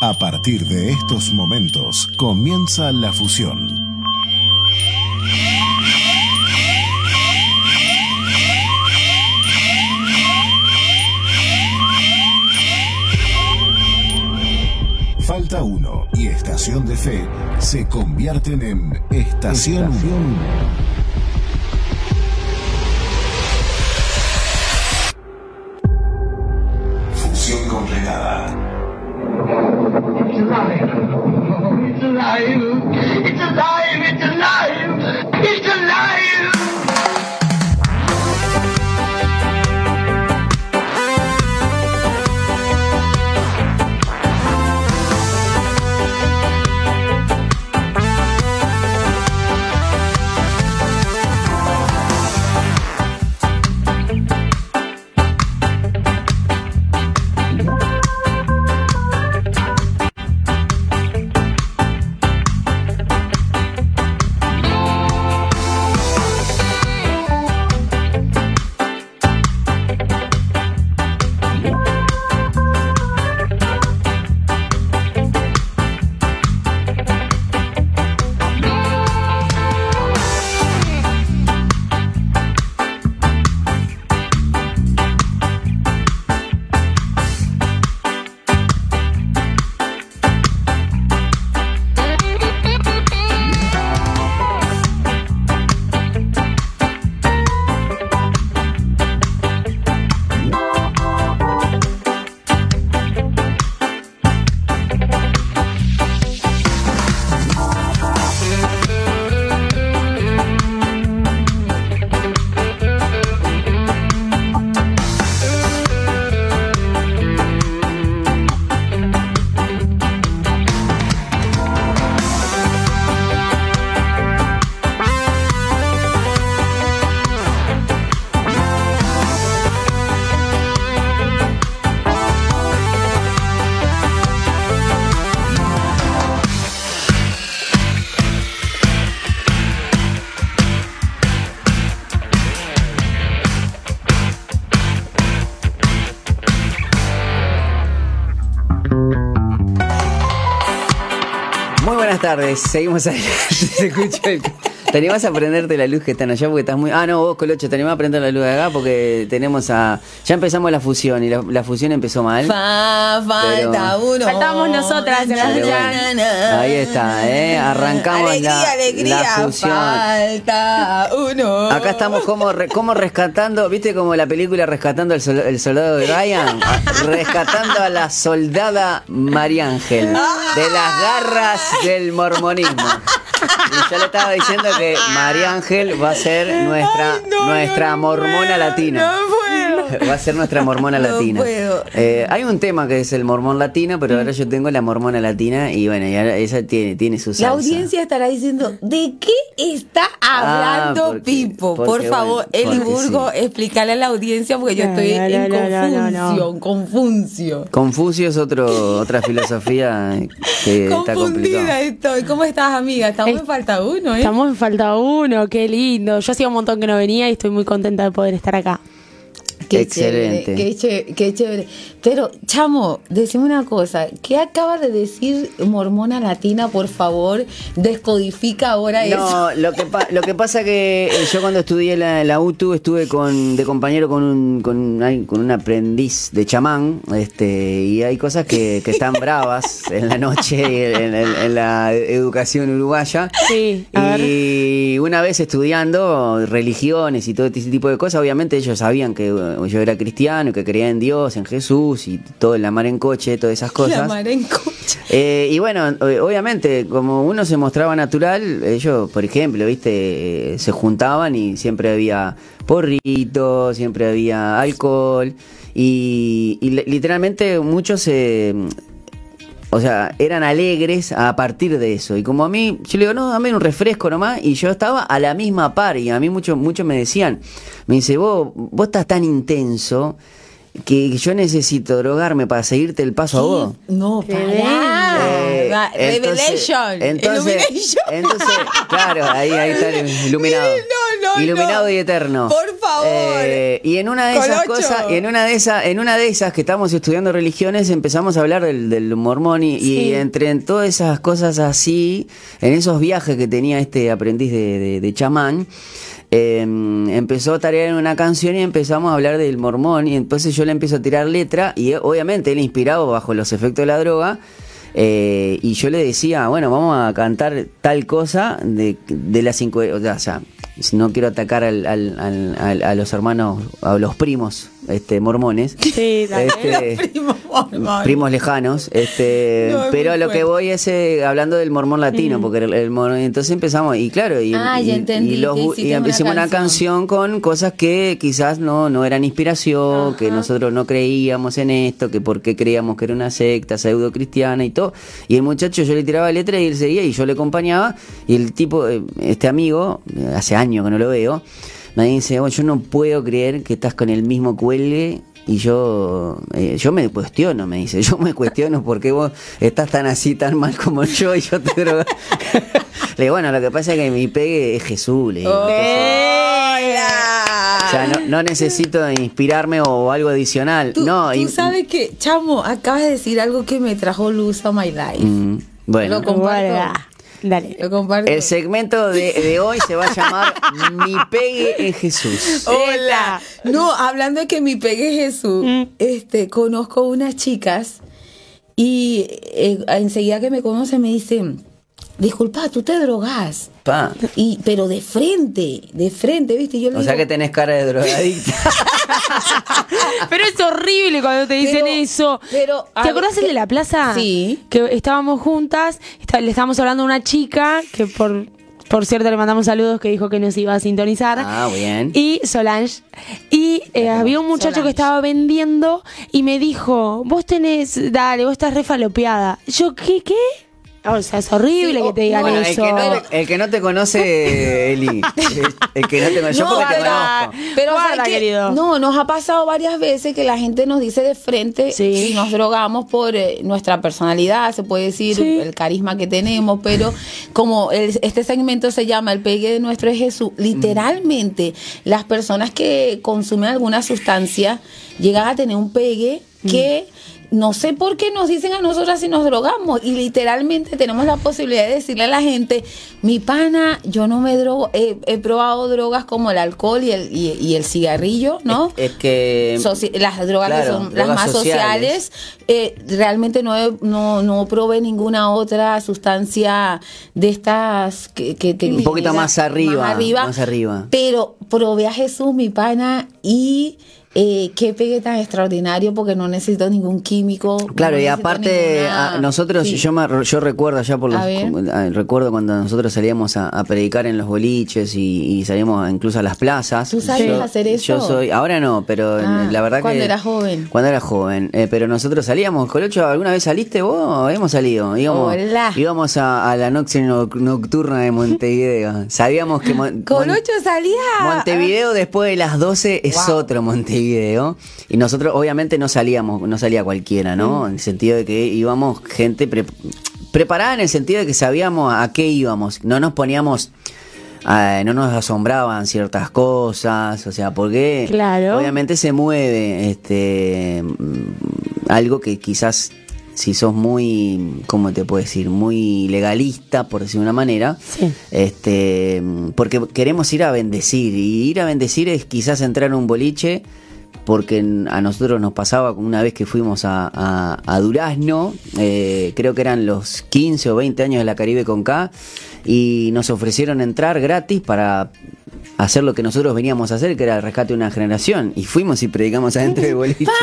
A partir de estos momentos comienza la fusión. Falta uno y Estación de Fe se convierten en Estación Unión. It's alive. It's alive. Tardes, seguimos adelante. Se escucha el- ¿Te animás a prenderte la luz que están allá? Porque estás muy. Ah, no, vos, Colocho, te animás a prender la luz de acá porque tenemos a. Ya empezamos la fusión y la, la fusión empezó mal. Fa, falta Pero- uno. Faltábamos nosotras en la Pero bueno, ahí está, ¿eh? Arrancamos alegría, la- alegría, la fusión. Falta uno. Acá estamos como, re- como rescatando, ¿viste como la película Rescatando el, sol- el soldado de Ryan? Rescatando a la soldada María Ángel de las garras del mormonismo. Y yo le estaba diciendo que María Ángel va a ser nuestra, Ay, no, nuestra no, mormona latina. Va a ser nuestra mormona No latina. puedo. Eh, hay un tema que es el mormón latino, pero ahora yo tengo la mormona latina y bueno, y ahora esa tiene, tiene su salsa. La audiencia estará diciendo, ¿de qué está Ah, hablando porque- Pipo? porque, Por favor, bueno, Eli Burgo, sí. explícale a la audiencia porque yo No, estoy no, en no, no. confusión, confuncio. Confucio es otro, otra filosofía que está Confundida estoy. ¿Cómo estás, amiga? Estamos Es- en falta uno, ¿eh? Estamos en falta uno, qué lindo. Yo hacía un montón que no venía y estoy muy contenta de poder estar acá. Qué Excelente. Chévere, qué, chévere, qué chévere. Pero, chamo, decime una cosa. ¿Qué acaba de decir Mormona Latina? Por favor, descodifica ahora eso. No, lo que, pa- lo que pasa que eh, yo cuando estudié la, la UTU estuve con, de compañero con un, con, con un aprendiz de chamán este, y hay cosas que, que están bravas en la noche y en, en- en la educación uruguaya. Sí, a Y una vez estudiando religiones y todo ese tipo de cosas, obviamente ellos sabían que eh, yo era cristiano, que creía en Dios, en Jesús y todo el amar en coche, todas esas cosas. La mar en coche. Eh, y bueno, obviamente, como uno se mostraba natural, ellos, por ejemplo, viste, eh, se juntaban y siempre había porrito, siempre había alcohol y, y li- literalmente muchos se... o sea, eran alegres a partir de eso. Y como a mí, yo le digo, no, dame un refresco nomás. Y yo estaba a la misma par. Y a mí muchos muchos me decían, me dice, vos, vos estás tan intenso que yo necesito drogarme para seguirte el paso a vos. No, pará. Eh, entonces- Revelation. Entonces, Illumination. entonces, claro, ahí, ahí está el iluminado. No, no, iluminado no. y eterno. Por favor. Eh, y en una de esas Colocho. cosas, en una de esas, en una de esas que estamos estudiando religiones, empezamos a hablar del, del mormón y, y entre en todas esas cosas así, en esos viajes que tenía este aprendiz de, de- de chamán. Eh, empezó a tarear en una canción y empezamos a hablar del mormón y entonces yo le empiezo a tirar letra y eh, obviamente él inspirado bajo los efectos de la droga eh, y yo le decía, bueno, vamos a cantar tal cosa de, de las cinco, o sea, no quiero atacar al- al- al- a los hermanos, a los primos este, mormones, Sí, este, Primo mormón. primos lejanos, este, No, pero lo que voy es eh, hablando del mormón latino, porque el, el mormón- entonces empezamos y claro, y, Ah, y- ya entendí, y los y una hicimos una canción. canción con cosas que quizás no, no eran inspiración, que nosotros no creíamos en esto, que por qué creíamos que era una secta pseudo cristiana y todo. Y el muchacho yo le tiraba letra y él seguía y yo le acompañaba. Y el tipo, eh, este amigo, eh, hace años que no lo veo, me dice, "Oh, yo no puedo creer que estás con el mismo cuelgue. Y yo, eh, yo me cuestiono, me dice, yo me cuestiono por qué vos estás tan así, tan mal como yo y yo te drogo. le digo, bueno, lo que pasa es que mi pegue es Jesús, le digo. Hola. O sea, no, no necesito inspirarme o algo adicional. Tú, no, tú y- sabes que, chamo, acabas de decir algo que me trajo luz a my life. Mm, bueno, Lo comparto. Guarda. Dale. Lo comparto. el segmento de, de hoy se va a llamar Mi pegue en Jesús. Hola. No, hablando de que mi pegue Jesús, Mm. este, conozco unas chicas y eh, enseguida que me conocen me dicen, disculpa, tú te drogas. Pa. Y, pero de frente, de frente, ¿viste? Yo le O sea que tenés cara de drogadicta. Pero es horrible cuando te dicen Pero- eso. pero, ¿Te acordás el de la plaza? Sí. Que estábamos juntas, está- le estábamos hablando a una chica que por, por cierto le mandamos saludos que dijo que nos iba a sintonizar. Ah, bien. Y Solange. Y eh, había un muchacho Solange. que estaba vendiendo y me dijo, vos tenés, dale, vos estás refalopeada. Yo, ¿qué, qué? O sea, es horrible Sí, que te digan Bueno, el eso. que, no te, el que no te conoce, Eli. El que no te conoce. Yo porque te conozco. Pero Guarda, querido. No, nos ha pasado varias veces que la gente nos dice de frente Sí. si nos drogamos por eh, nuestra personalidad, se puede decir, Sí. el carisma que tenemos, pero como el- este segmento se llama El pegue de nuestro es Jesús, literalmente las personas que consumen alguna sustancia llegan a tener un pegue que... No sé por qué nos dicen a nosotras si nos drogamos y literalmente tenemos la posibilidad de decirle a la gente, mi pana, yo no me drogo, he, he probado drogas como el alcohol y el, y, y el cigarrillo, ¿no? Es, es que. Soci- las drogas que son las más sociales, eh, realmente no, he- no, no probé ninguna otra sustancia de estas que, que Un poquito genera- más arriba, más arriba. Pero probé a Jesús, mi pana, y eh, qué pegue tan extraordinario porque no necesito ningún químico. Claro, no y aparte ninguna- a- nosotros, Sí. yo me, yo recuerdo ya por los, A ah, recuerdo cuando nosotros salíamos a, a predicar en los boliches y, y salíamos incluso a las plazas. ¿Tú sabes Yo- hacer eso? Yo soy, ahora no, pero Ah, la verdad cuando que eras joven. Cuando era joven, eh, pero nosotros salíamos, Colocho, ¿alguna vez saliste vos? Hemos salido, íbamos, Hola. íbamos a, a la noche no- nocturna de Montevideo. Sabíamos que Mon- Colocho salía. Montevideo después de las 12 es Wow. otro Montevideo. Y nosotros obviamente no salíamos, no salía cualquiera, Mm. ¿no? En el sentido de que íbamos gente pre- preparada en el sentido de que sabíamos a qué íbamos. No nos poníamos... ah, no nos asombraban ciertas cosas, o sea, porque Claro. obviamente se mueve este algo que quizás si sos muy, ¿cómo te puedo decir? Muy legalista, por decir de una manera, Sí. este, porque queremos ir a bendecir y ir a bendecir es quizás entrar en un boliche porque a nosotros nos pasaba una vez que fuimos a, a- a Durazno, eh, creo que eran los 15 o 20 años de la Caribe con K, y nos ofrecieron entrar gratis para hacer lo que nosotros veníamos a hacer, que era el rescate de una generación, y fuimos y predicamos adentro del boliche.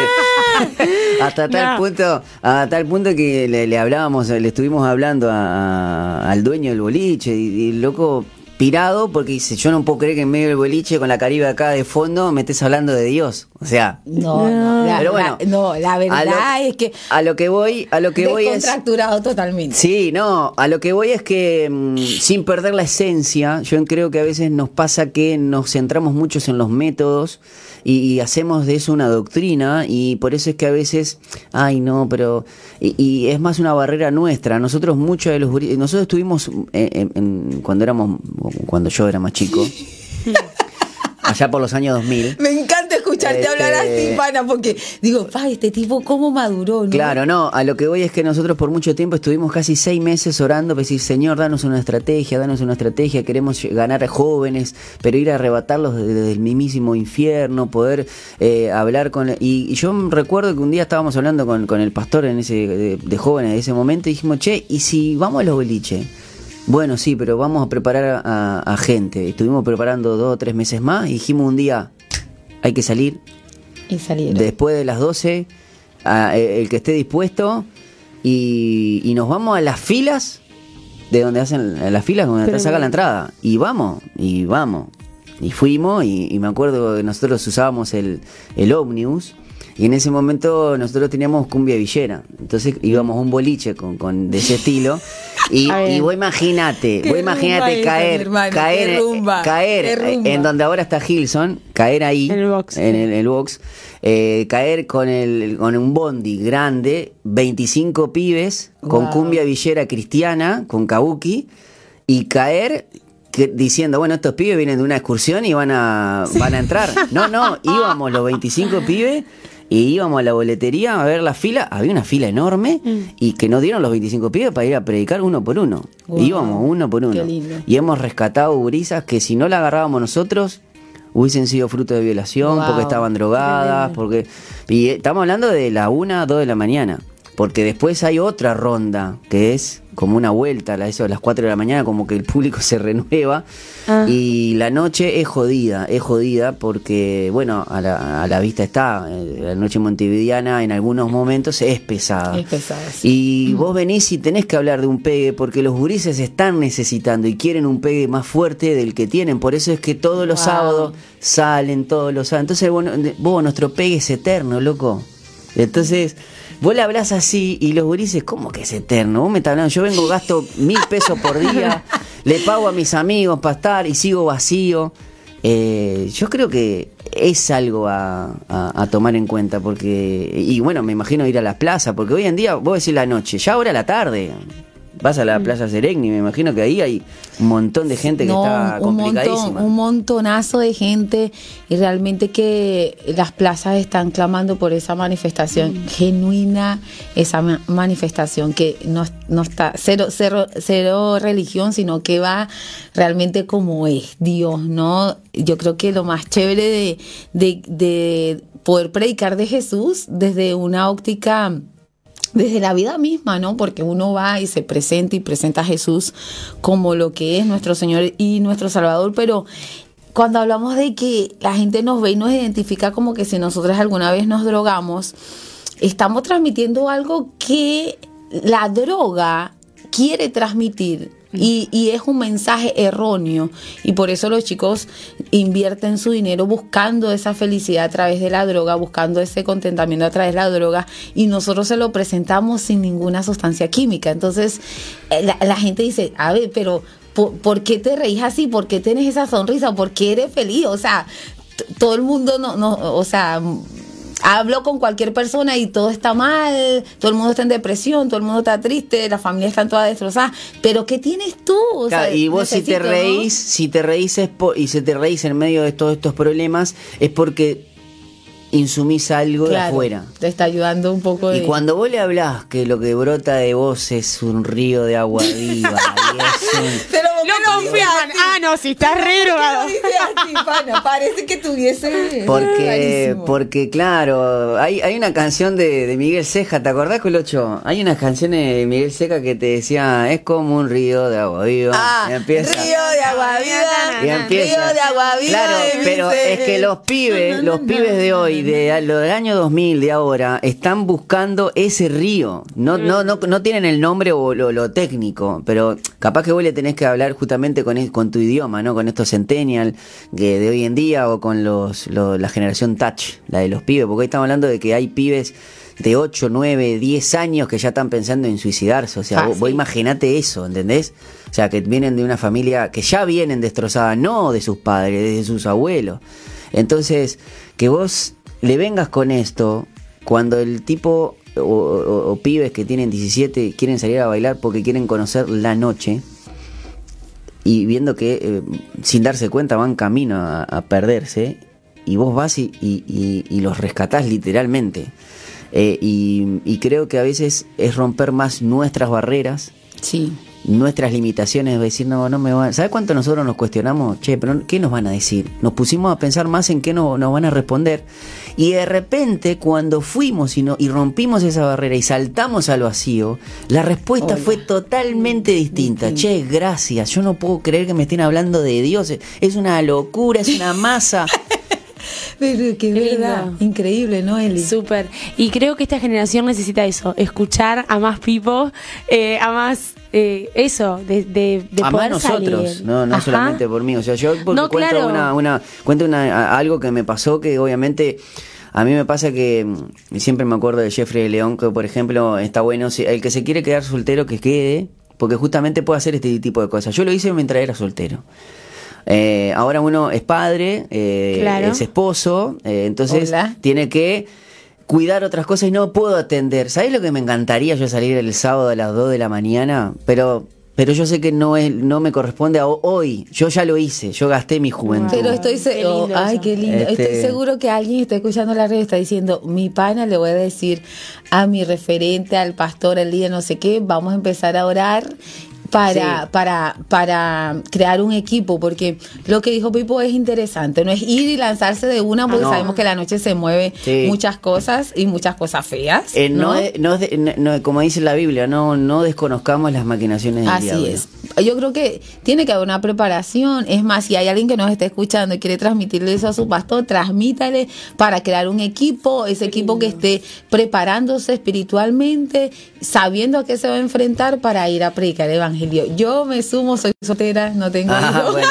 Hasta tal No. punto, a tal punto que le, le hablábamos, le estuvimos hablando a- a- al dueño del boliche y, y loco pirado porque dice, yo no puedo creer que en medio del boliche con la Caribe acá de fondo me estés hablando de Dios. O sea, No, no, la, Pero bueno, la- no, la verdad lo- es que a lo que voy, a lo que voy es descontracturado totalmente. Sí, no, a lo que voy es que mm, sin perder la esencia, yo creo que a veces nos pasa que nos centramos muchos en los métodos y, y hacemos de eso una doctrina y por eso es que a veces, ay no, pero y, y es más una barrera nuestra. Nosotros muchos de los guri- nosotros estuvimos en- en- cuando éramos cuando yo era más chico. allá por los años 2000. Me encanta escucharte hablar Este- así, pana, porque digo, pa, este tipo cómo maduró, ¿no? Claro, no, a lo que voy es que nosotros por mucho tiempo estuvimos casi seis meses orando para decir, Señor, danos una estrategia, danos una estrategia, queremos ganar a jóvenes, pero ir a arrebatarlos desde, desde el mismísimo infierno, poder eh, hablar con... Y, y yo recuerdo que un día estábamos hablando con, con el pastor en ese, de, de jóvenes de ese momento y dijimos, che, ¿y si vamos a los boliches? Bueno, sí, pero vamos a preparar a, a gente. Estuvimos preparando dos o tres meses más y dijimos un día, hay que salir, Y salieron. después de las 12, a- eh, el que esté dispuesto, y, y nos vamos a las filas, de donde hacen las filas, donde te sacan la entrada, y vamos, y vamos. Y fuimos, y, y me acuerdo que nosotros usábamos el, el ómnibus, y en ese momento nosotros teníamos cumbia villera, entonces íbamos a un boliche con, con de ese estilo. Y, y vos imaginate, vos imagínate caer, hermano, caer, rumba, caer en donde ahora está Hilson, caer ahí, En el box. en el, el box, eh, caer con el con un bondi grande, 25 pibes, con cumbia villera cristiana, con kabuki, y caer que- diciendo, bueno, estos pibes vienen de una excursión y van a, van a entrar. No, no, íbamos los 25 pibes y íbamos a la boletería a ver la fila, había una fila enorme y que nos dieron los 25 pibes para ir a predicar uno por uno. Wow. Íbamos uno por uno. Qué lindo. Y hemos rescatado gurisas que si no la agarrábamos nosotros, hubiesen sido fruto de violación, Wow. porque estaban drogadas, porque... Y estamos hablando de la una a 2 de la mañana. Porque después hay otra ronda, que es como una vuelta, a eso de las 4 de la mañana, como que el público se renueva. Ah. Y la noche es jodida, es jodida porque, bueno, a la, a la vista está, eh, la noche montevideana en algunos momentos es pesada. Es pesada, sí. Y vos venís y tenés que hablar de un pegue porque los gurises están necesitando y quieren un pegue más fuerte del que tienen. Por eso es que todos los Wow. sábados salen, todos los sábados. Entonces, bueno, vos, nuestro pegue es eterno, loco. Entonces, vos le hablás así y los gurises, ¿cómo que es eterno? Vos me estás hablando, yo vengo, gasto mil pesos por día, le pago a mis amigos para estar y sigo vacío. Eh, yo creo que es algo a, a- a tomar en cuenta porque y bueno me imagino ir a las plazas porque hoy en día vos decís la noche ya ahora la tarde vas a la plaza Seregni me imagino que ahí hay un montón de gente que No, está un montón, un montonazo de gente y realmente que las plazas están clamando por esa manifestación genuina, esa ma- manifestación que no, no está cero, cero, cero religión, sino que va realmente como es Dios, ¿no? Yo creo que lo más chévere de, de, de poder predicar de Jesús desde una óptica desde la vida misma, ¿no? Porque uno va y se presenta y presenta a Jesús como lo que es nuestro Señor y nuestro Salvador, pero cuando hablamos de que la gente nos ve y nos identifica como que si nosotros alguna vez nos drogamos, estamos transmitiendo algo que la droga quiere transmitir. Y, y es un mensaje erróneo y por eso los chicos invierten su dinero buscando esa felicidad a través de la droga, buscando ese contentamiento a través de la droga y nosotros se lo presentamos sin ninguna sustancia química. Entonces eh, la, gente dice, a ver, pero ¿por, por qué te reís así? ¿Por qué tienes esa sonrisa? ¿Por qué eres feliz? O sea, todo el mundo no, no, o sea, hablo con cualquier persona y todo está mal, todo el mundo está en depresión, todo el mundo está triste, las familias están todas destrozadas, pero ¿qué tienes tú? O sea, Claro, y vos si te reís, si te reís es po- y si te reís en medio de todos estos problemas es porque insumís algo de afuera. Te está ayudando un poco de... Y cuando vos le hablás que lo que brota de vos es un río de agua viva y es un- Pero ¿por qué Lo lo dices confirman. así? Ah, no, si estás re. Parece que tuviese... Porque, porque claro, hay, hay una canción de, de Miguel Ceja, ¿te acordás, Colocho? Hay unas canciones de Miguel Ceja que te decía, es como un río de agua viva. Ah, Y empieza. río de agua viva, Y empieza. río de agua viva. Claro, pero es que los pibes, los pibes de hoy, de lo del año 2000, de ahora, están buscando ese río. No, no, no, no tienen el nombre o lo, lo técnico, pero capaz que vos le tenés que hablar justamente con, con tu idioma, ¿no? Con estos centennial que de hoy en día o con los, lo- la generación touch, la de los pibes, porque hoy estamos hablando de que hay pibes de 8, 9, 10 años que ya están pensando en suicidarse. O sea, vos, vos imaginate eso, ¿entendés? O sea, que vienen de una familia que ya vienen destrozadas, no de sus padres, de sus abuelos. Entonces, que vos le vengas con esto cuando el tipo o, o- o pibes que tienen 17 quieren salir a bailar porque quieren conocer la noche. Y viendo que eh, sin darse cuenta van camino a, perderse y vos vas y, y- y- y los rescatás literalmente. Eh, y, y creo que a veces es romper más nuestras barreras, Sí. Nuestras limitaciones, de decir, no, no me van. ¿Sabes cuánto nosotros nos cuestionamos? Che, pero ¿qué nos van a decir? Nos pusimos a pensar más en qué no- nos van a responder. Y de repente, cuando fuimos y, no, y rompimos esa barrera y saltamos al vacío, la respuesta Hola. fue totalmente distinta. Che, gracias. Yo no puedo creer que me estén hablando de Dios. Es una locura, es una masa. Pero qué Qué verdad. lindo. Increíble, ¿no, Eli? Súper. Y creo que esta generación necesita eso, escuchar a más people, eh, a más eh, eso, de, de, de a más poder nosotros, salir. no, no Ajá. solamente por mí. O sea, yo porque No, cuento, claro. una, una, cuento una, algo que me pasó que obviamente a mí me pasa que mm, siempre me acuerdo de Jeffrey León, que por ejemplo está bueno, si- el que se quiere quedar soltero que quede, porque justamente puede hacer este tipo de cosas. Yo lo hice mientras era soltero. Eh, ahora uno es padre, eh, Claro. es esposo, eh, entonces Hola. tiene que cuidar otras cosas y no puedo atender. ¿Sabes lo que me encantaría yo salir el sábado a las 2 de la mañana? Pero pero yo sé que no es no me corresponde a ho- hoy. Yo ya lo hice, yo gasté mi juventud. Pero estoy seguro, ay, qué lindo. Este- Estoy seguro que alguien está escuchando la red y está diciendo, mi pana le voy a decir a mi referente, al pastor, al líder, no sé qué, vamos a empezar a orar para, Sí. para, para crear un equipo, porque lo que dijo Pipo es interesante, no es ir y lanzarse de una, porque Ah, no. sabemos que la noche se mueve Sí. muchas cosas y muchas cosas feas. Eh, no, no- no, como dice la Biblia, no, no desconozcamos las maquinaciones del Así diablo. es. Yo creo que tiene que haber una preparación. Es más, si hay alguien que nos está escuchando y quiere transmitirle eso a su pastor, transmítale para crear un equipo, ese equipo que esté preparándose espiritualmente, sabiendo a qué se va a enfrentar para ir a predicar el evangelio. Yo me sumo, soy soltera, no tengo Ah, bueno.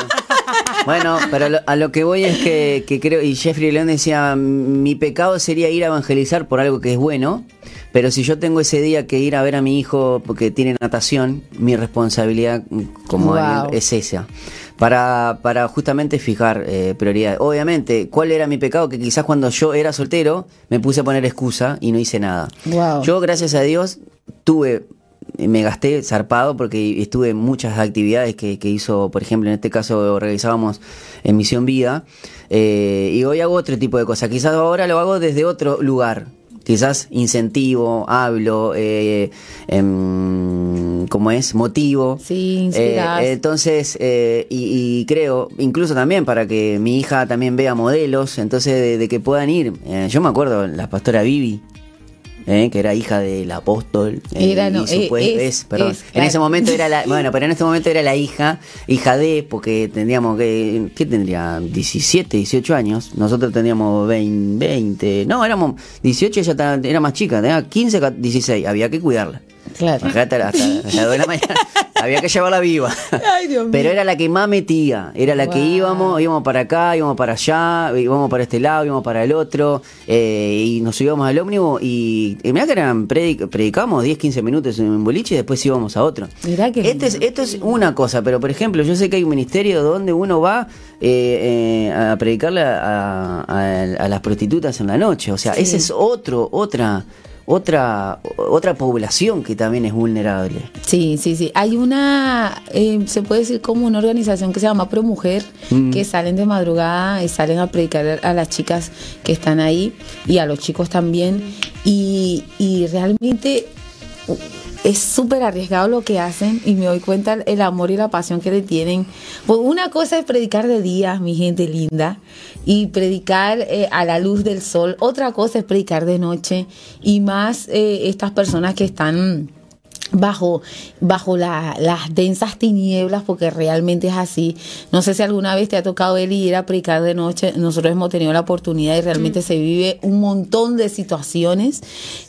Bueno, pero lo- a lo que voy es que, que creo, y Jeffrey León decía, mi pecado sería ir a evangelizar por algo que es bueno, pero si yo tengo ese día que ir a ver a mi hijo porque tiene natación, mi responsabilidad como Wow. es esa. Para, para justamente fijar eh, prioridades. Obviamente, ¿cuál era mi pecado? Que quizás cuando yo era soltero me puse a poner excusa y no hice nada. Wow. Yo, gracias a Dios, tuve me gasté zarpado porque estuve en muchas actividades que, que hizo, por ejemplo, en este caso realizábamos en Misión Vida, eh, y hoy hago otro tipo de cosas. Quizás ahora lo hago desde otro lugar. Quizás incentivo, hablo, eh, em, ¿cómo es? Motivo. Sí. Eh, entonces, eh, y, y creo, incluso también para que mi hija también vea modelos, entonces de, de que puedan ir. Eh, yo me acuerdo, la pastora Vivi, eh, que era hija del apóstol. eh, Era, no, y su- eh, es, es, perdón. es, en claro. ese momento era la, bueno, pero en este momento era la hija, hija de, porque tendríamos que, ¿qué tendría? 17, 18 años. Nosotros tendríamos 20, 20 no, éramos 18, ella ta- era más chica, tenía 15, ca- 16, había que cuidarla. Claro. Hasta, hasta, hasta las 2 de la mañana. Había que llevarla viva. Ay, Dios mío. Pero era la que más metía. Era la que íbamos, íbamos para acá, íbamos para allá, íbamos para este lado, íbamos para el otro. eh, y nos subíamos al ómnibus. Y, y mirá que eran predic- predicamos 10, 15 minutos en un boliche y después íbamos a otro. Mirá qué Este es, esto es una cosa, pero por ejemplo, yo sé que hay un ministerio donde uno va eh, eh, a predicarle a, a- a las prostitutas en la noche. O sea, Sí. ese es otro, otra, otra, otra población que también es vulnerable. Sí, sí, sí. Hay una, eh, se puede decir como una organización que se llama Pro Mujer, Mm. que salen de madrugada y salen a predicar a las chicas que están ahí y a los chicos también. Y, y realmente es súper arriesgado lo que hacen y me doy cuenta el amor y la pasión que le tienen. Pues una cosa es predicar de día, mi gente linda, y predicar eh, a la luz del sol. Otra cosa es predicar de noche y más eh, estas personas que están bajo, bajo la- las densas tinieblas, porque realmente es así. No sé si alguna vez te ha tocado él ir a predicar de noche. Nosotros hemos tenido la oportunidad y realmente se vive un montón de situaciones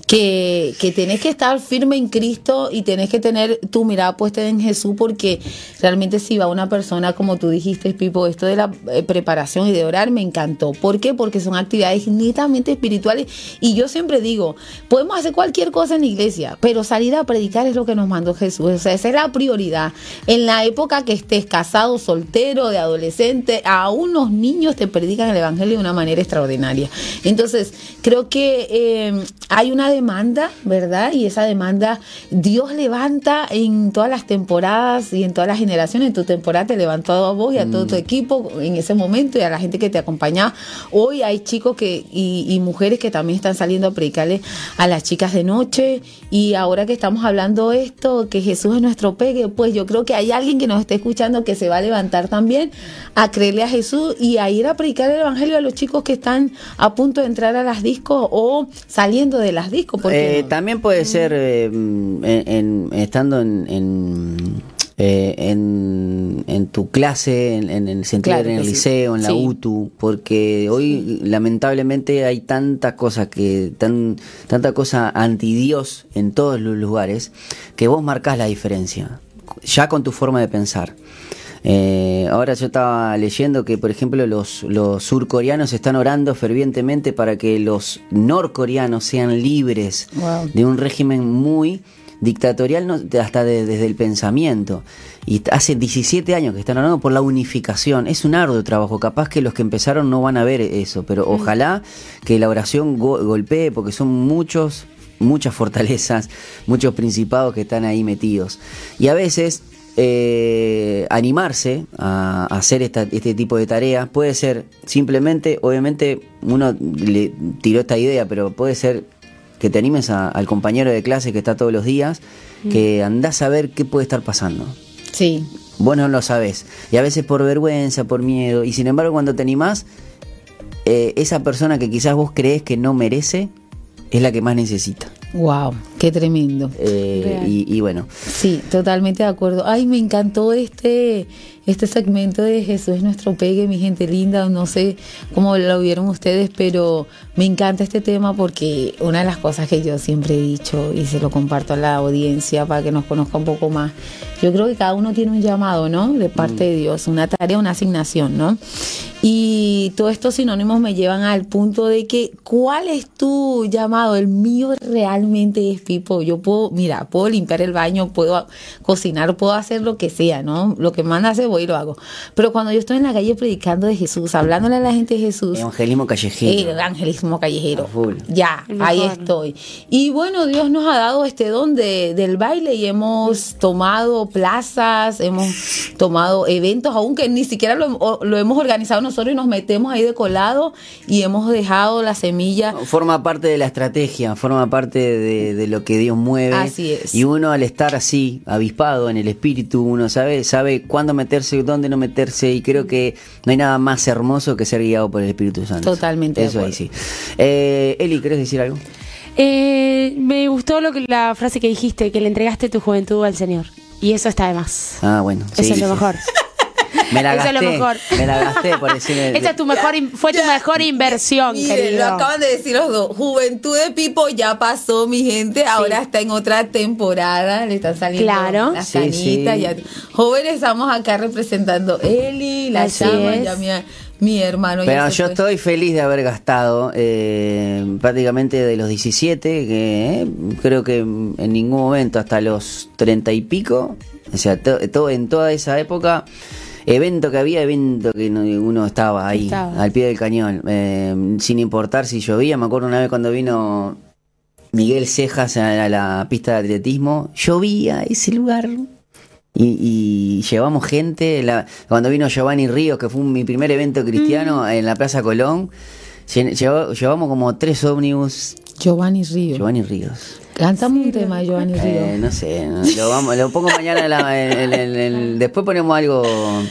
que, que tenés que estar firme en Cristo y tenés que tener tu mirada puesta en Jesús, porque realmente si va una persona, como tú dijiste, Pipo, esto de la eh, preparación y de orar me encantó. ¿Por qué? Porque son actividades netamente espirituales y yo siempre digo, podemos hacer cualquier cosa en la iglesia, pero salir a predicar es lo que nos mandó Jesús. O sea, esa es la prioridad. En la época que estés casado, soltero, de adolescente, a unos niños te predican el Evangelio de una manera extraordinaria. Entonces, creo que eh, hay una demanda, ¿verdad? Y esa demanda Dios levanta en todas las temporadas y en todas las generaciones. En tu temporada te levantó a vos y a todo tu equipo en ese momento y a la gente que te acompaña. Hoy hay chicos que y, y mujeres que también están saliendo a predicarle a las chicas de noche. Y ahora que estamos hablando esto, que Jesús es nuestro pegue, pues yo creo que hay alguien que nos está escuchando que se va a levantar también a creerle a Jesús y a ir a predicar el Evangelio a los chicos que están a punto de entrar a las discos o saliendo de las discos. ¿por qué Eh, no? También puede ser eh, en, en- estando en, en, eh, en- en tu clase, en, en el sentido Claro en el sí. liceo, en la Sí. UTU, porque hoy lamentablemente hay tanta cosa que tan tanta cosa anti Dios en todos los lugares que vos marcás la diferencia ya con tu forma de pensar. Eh, ahora yo estaba leyendo que, por ejemplo, los, los surcoreanos están orando fervientemente para que los norcoreanos sean libres Wow. de un régimen muy dictatorial no, hasta de- desde el pensamiento. Y hace 17 años que están orando por la unificación. Es un arduo trabajo. Capaz que los que empezaron no van a ver eso, pero ojalá que la oración go- golpee porque son muchos muchas fortalezas, muchos principados que están ahí metidos. Y a veces eh, animarse a, a hacer esta- este tipo de tareas puede ser simplemente, obviamente uno le tiró esta idea, pero puede ser que te animes a- al compañero de clase que está todos los días, que andás a ver qué puede estar pasando. Sí, Vos no lo sabés. Y a veces por vergüenza, por miedo. Y sin embargo, cuando te animás, eh, esa persona que quizás vos crees que no merece, es la que más necesita. Wow, qué tremendo. Eh, y, y bueno, Sí, totalmente de acuerdo. Ay, me encantó este este segmento de Jesús es nuestro pegue, mi gente linda. No sé cómo lo vieron ustedes, pero me encanta este tema porque una de las cosas que yo siempre he dicho y se lo comparto a la audiencia para que nos conozca un poco más. Yo creo que cada uno tiene un llamado, ¿no? De parte de Dios, una tarea, una asignación, ¿no? Y todos estos sinónimos me llevan al punto de que, ¿cuál es tu llamado? El mío realmente es Pipo. Yo puedo, mira, puedo limpiar el baño, puedo cocinar, puedo hacer lo que sea, ¿no? Lo que manda hacer, voy y lo hago. Pero cuando yo estoy en la calle predicando de Jesús, hablándole a la gente de Jesús, evangelismo el callejero. evangelismo callejero. Ya, ahí estoy. Y bueno, Dios nos ha dado este don de, del baile y hemos tomado plazas, hemos tomado eventos, aunque ni siquiera lo, lo hemos organizado nosotros y nos metemos ahí de colado y hemos dejado la semilla. Forma parte de la estrategia, forma parte de, de lo que Dios mueve. Así es. Y uno al estar así, avispado en el espíritu, uno sabe, sabe cuándo meterse, dónde no meterse. Y creo que no hay nada más hermoso que ser guiado por el Espíritu Santo. Totalmente de Eso ahí sí. Eh, Eli, ¿querés decir algo? Eh, me gustó lo que, la frase que dijiste, que le entregaste tu juventud al Señor. Y eso está de más. Ah, bueno. Eso sí, es lo sí. Me la Eso es gasté. lo mejor. Me la gasté por decirme. Esa es tu mejor, fue tu mejor inversión, Miren, querido. lo acaban de decir los dos. Juventud de Pipo ya pasó, mi gente. Ahora está en otra temporada. Le están saliendo Claro. las Sí, canitas. sí. ya. Jóvenes, estamos acá representando Eli, la Así llama, es. ya mi, mi hermano. Pero yo fue. estoy feliz de haber gastado eh, prácticamente de los 17, que eh, creo que en ningún momento hasta los 30 y pico, o sea, to- todo en toda esa época, evento que había, evento que no- uno estaba ahí, Estaba. al pie del cañón, eh, sin importar si llovía. Me acuerdo una vez cuando vino Miguel Cejas a la pista de atletismo, llovía ese lugar. Y, y llevamos gente, la- cuando vino Giovanni Ríos, que fue mi primer evento cristiano en la Plaza Colón, lle- lleva- llevamos como tres ómnibus. Giovanni Ríos. Cántame un tema, Giovanni Río. Eh, no sé, no, lo, vamos, lo pongo mañana, la- después ponemos algo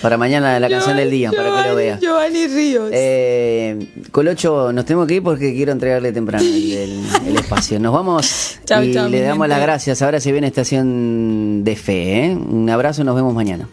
para mañana, la canción del día, para que lo veas. Giovanni Ríos. Eh, Colocho, nos tenemos que ir porque quiero entregarle temprano el, el- el espacio. Nos vamos Chau, y chau, le damos las gracias. Ahora se viene Estación de Fe. ¿eh? Un abrazo y nos vemos mañana.